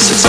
It's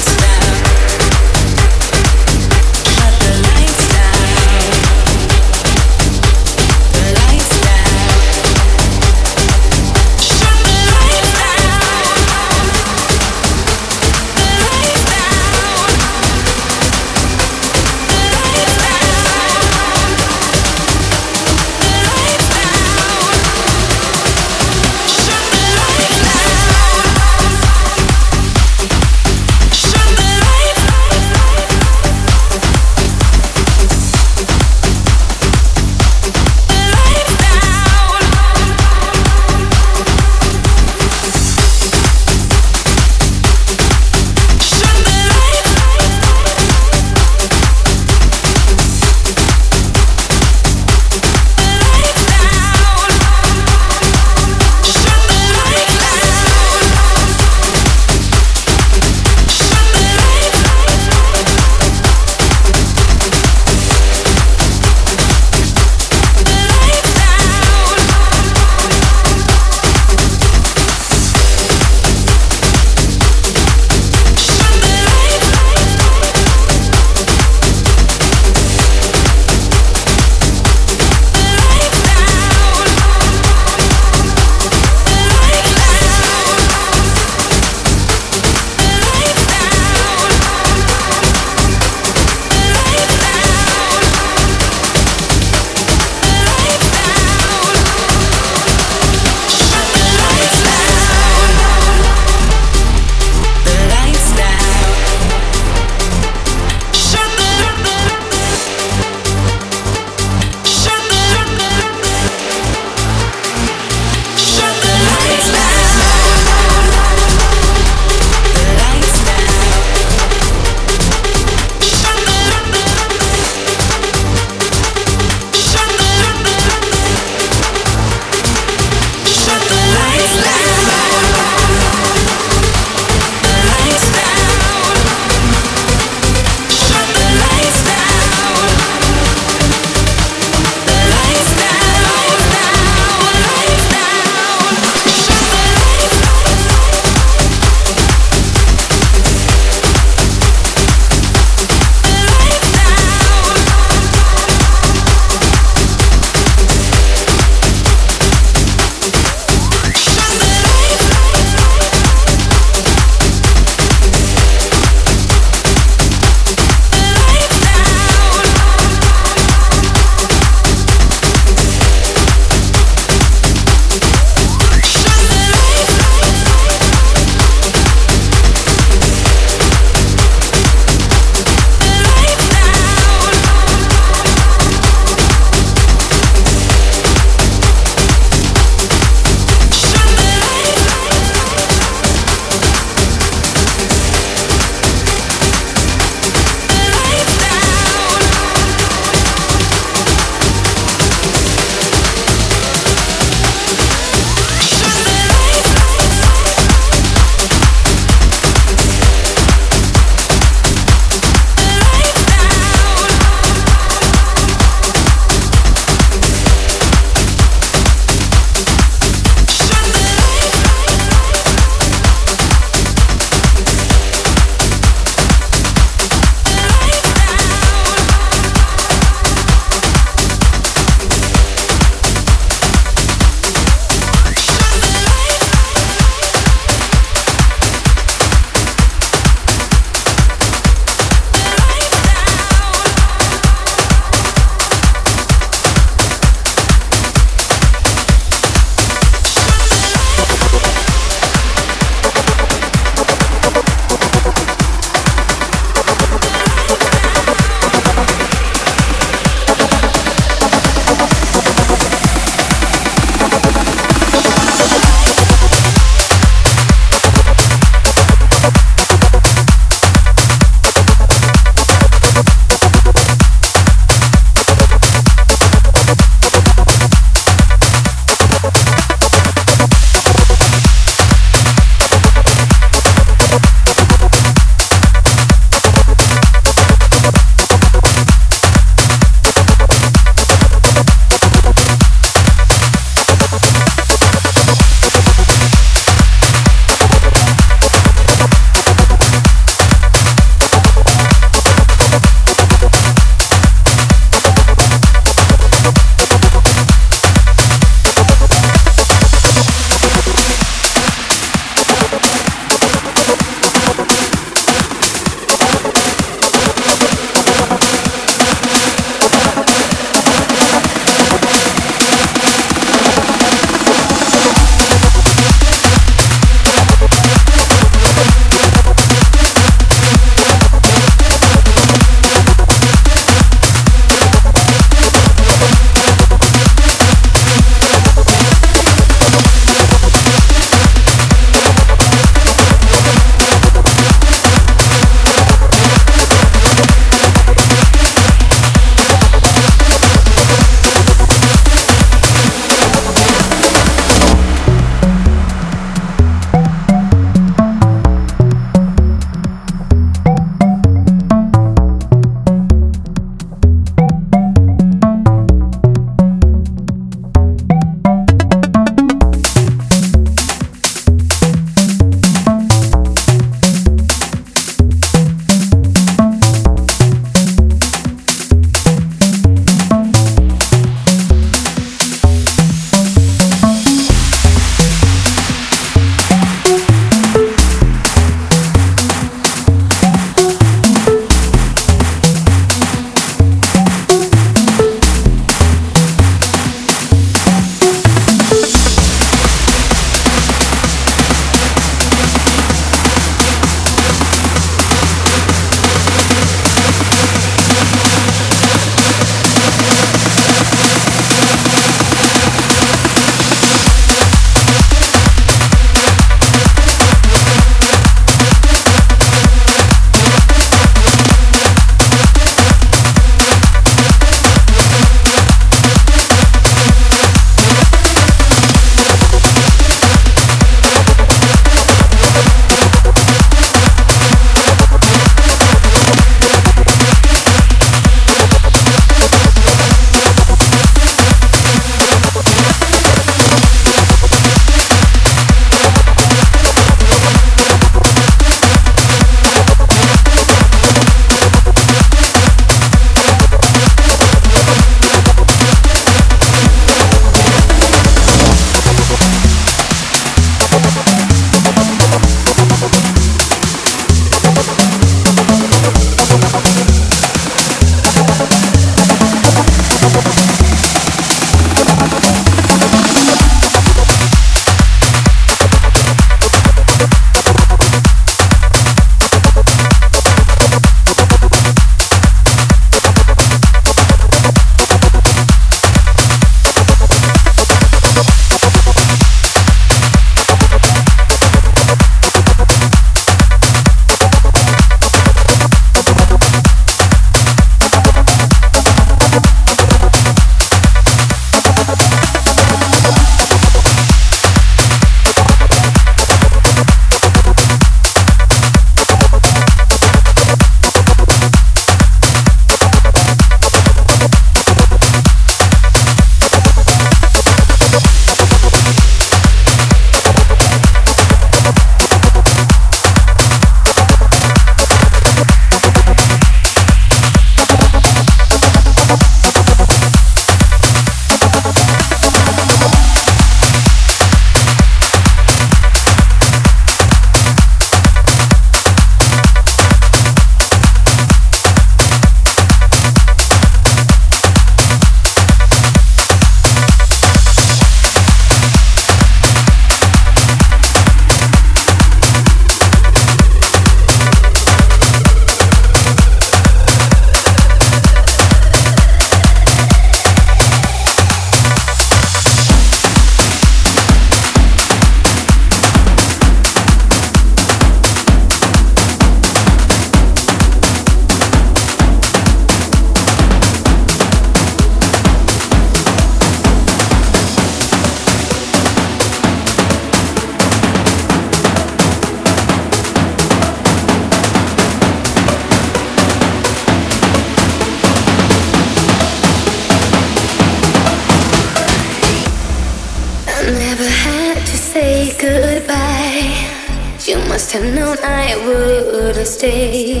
have I wouldn't stay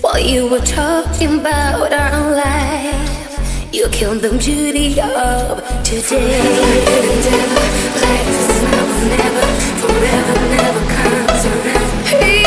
while you were talking about our life. You killed the beauty of today. Is now never, forever, never comes around. People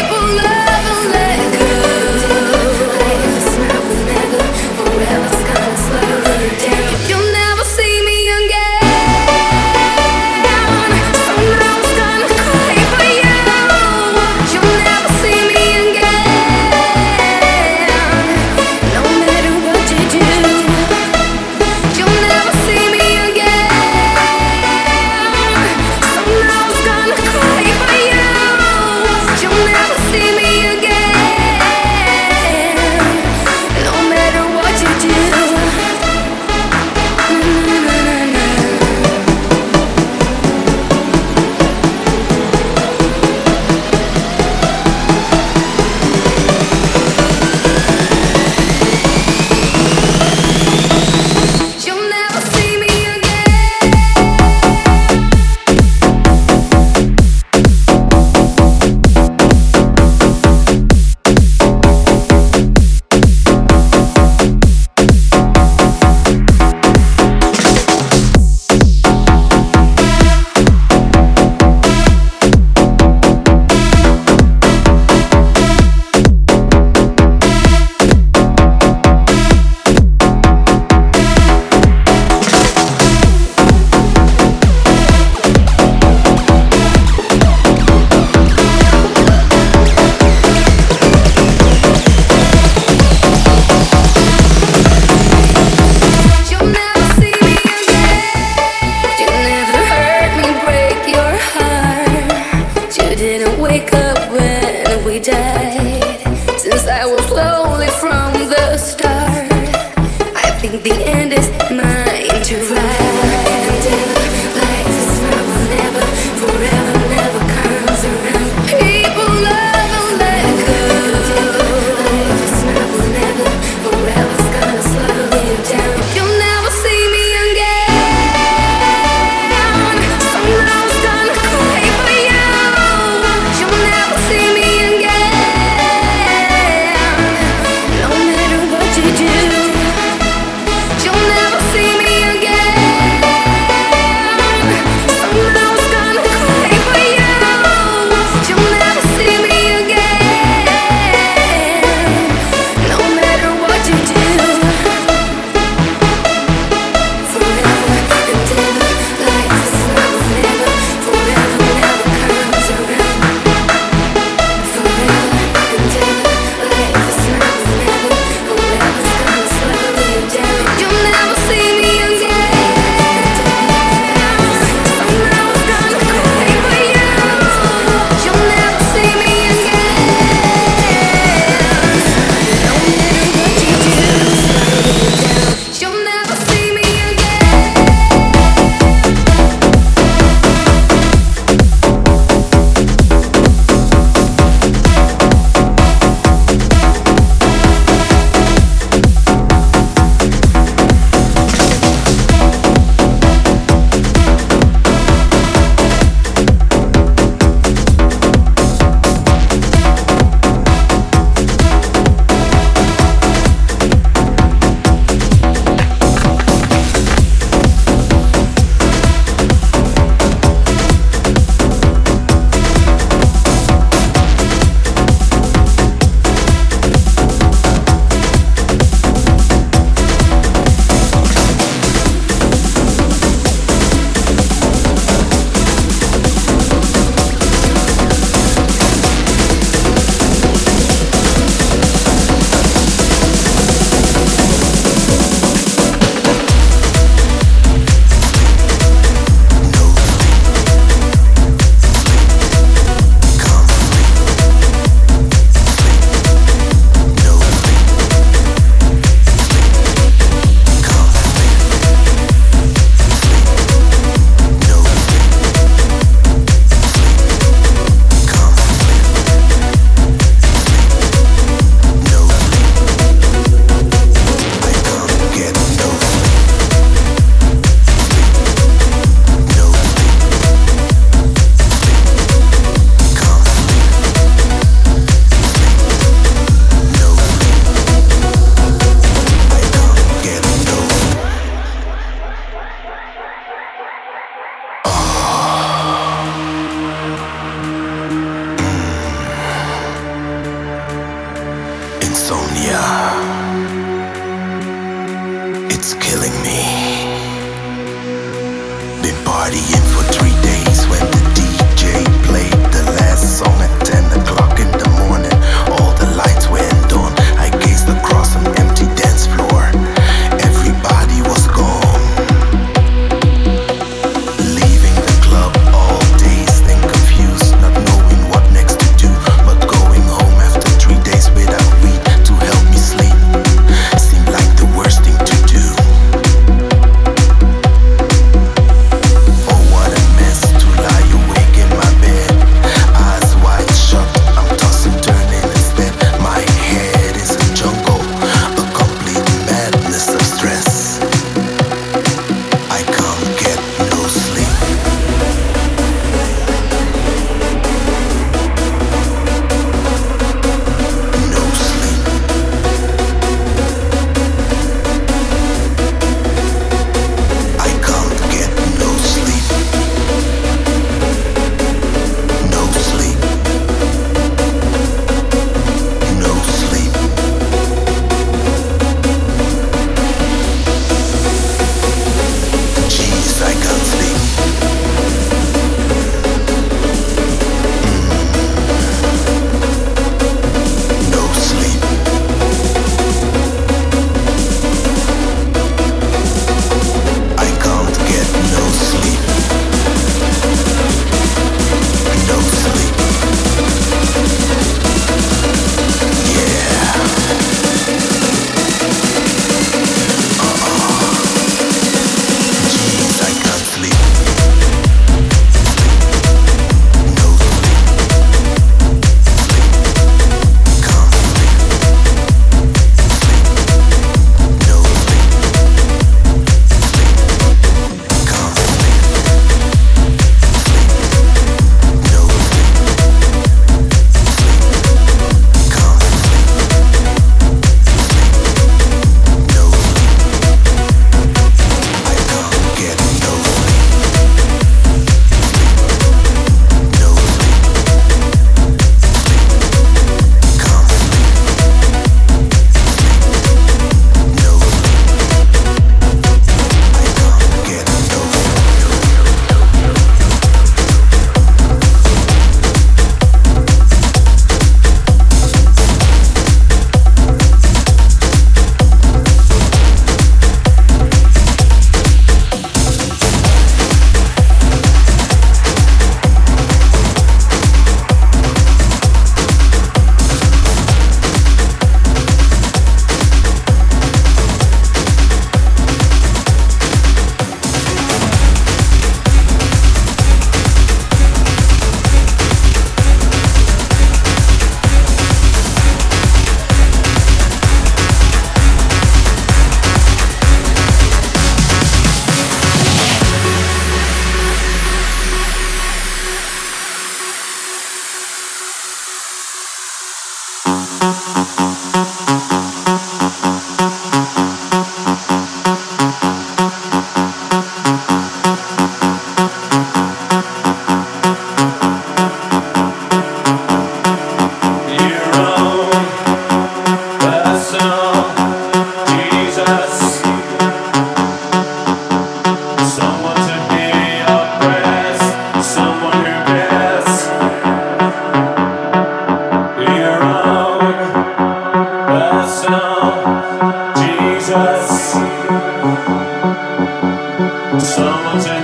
Someone